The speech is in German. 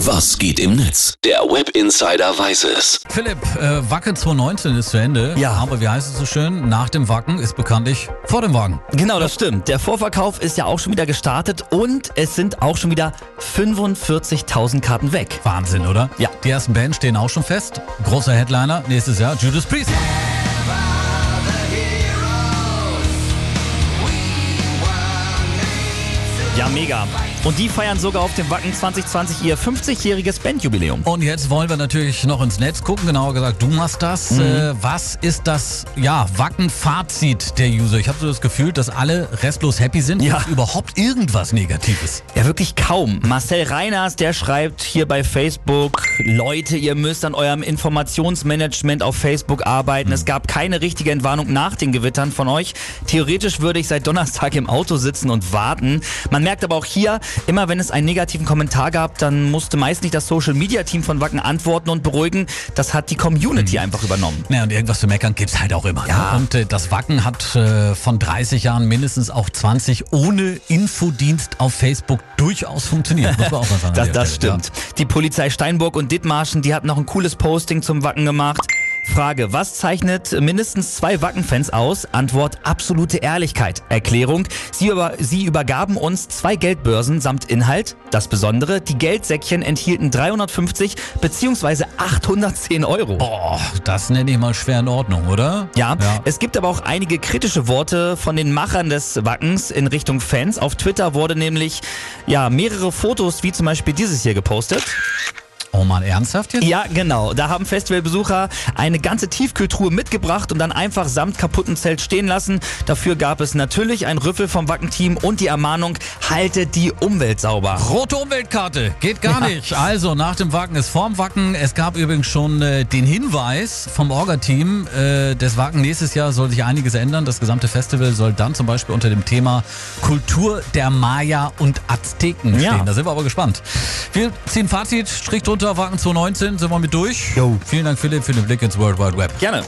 Was geht im Netz? Der Web Insider weiß es. Philipp, äh, Wacken 2019 ist zu Ende. Ja. Aber wie heißt es so schön? Nach dem Wacken ist bekanntlich vor dem Wagen. Genau, das stimmt. Der Vorverkauf ist ja auch schon wieder gestartet und es sind auch schon wieder 45.000 Karten weg. Wahnsinn, oder? Ja. Die ersten Bands stehen auch schon fest. Großer Headliner nächstes Jahr, Judas Priest. Ja, mega. Und die feiern sogar auf dem Wacken 2020 ihr 50-jähriges Bandjubiläum. Und jetzt wollen wir natürlich noch ins Netz gucken. Genauer gesagt, du machst das. Mhm. Äh, was ist das ja, Wacken-Fazit der User? Ich habe so das Gefühl, dass alle restlos happy sind. Ja. Gibt überhaupt irgendwas Negatives? Ja, wirklich kaum. Marcel Reiners, der schreibt hier bei Facebook, Leute, ihr müsst an eurem Informationsmanagement auf Facebook arbeiten. Es gab keine richtige Entwarnung nach den Gewittern von euch. Theoretisch würde ich seit Donnerstag im Auto sitzen und warten. Man merkt aber auch hier, immer wenn es einen negativen Kommentar gab, dann musste meist nicht das Social Media Team von Wacken antworten und beruhigen. Das hat die Community einfach übernommen. Naja, und irgendwas zu meckern gibt's halt auch immer. Ja. Ne? Und äh, das Wacken hat äh, von 30 Jahren mindestens auch 20 ohne Infodienst auf Facebook durchaus funktioniert. Muss man auch mal sagen. Das, das stimmt. Die Polizei Steinburg und Dithmarschen, die hatten noch ein cooles Posting zum Wacken gemacht. Frage, was zeichnet mindestens zwei Wacken-Fans aus? Antwort, absolute Ehrlichkeit. Erklärung, sie, über, sie übergaben uns zwei Geldbörsen samt Inhalt. Das Besondere, die Geldsäckchen enthielten 350 bzw. 810 Euro. Boah, das nenne ich mal schwer in Ordnung, oder? Ja, Ja. es gibt aber auch einige kritische Worte von den Machern des Wackens in Richtung Fans. Auf Twitter wurde nämlich ja mehrere Fotos wie zum Beispiel dieses hier gepostet. Oh man, ernsthaft jetzt? Ja, genau. Da haben Festivalbesucher eine ganze Tiefkühltruhe mitgebracht und dann einfach samt kaputten Zelt stehen lassen. Dafür gab es natürlich ein Rüffel vom Wacken-Team und die Ermahnung, haltet die Umwelt sauber. Rote Umweltkarte, geht gar nicht. Also nach dem Wacken ist vorm Wacken. Es gab übrigens schon äh, den Hinweis vom Orga-Team äh, des Wacken. Nächstes Jahr soll sich einiges ändern. Das gesamte Festival soll dann zum Beispiel unter dem Thema Kultur der Maya und Azteken Ja. stehen. Da sind wir aber gespannt. Wir ziehen Fazit, Strich drunter, Wacken 2019, sind wir mit durch. Jo. Vielen Dank Philipp für den Blick ins World Wide Web. Gerne.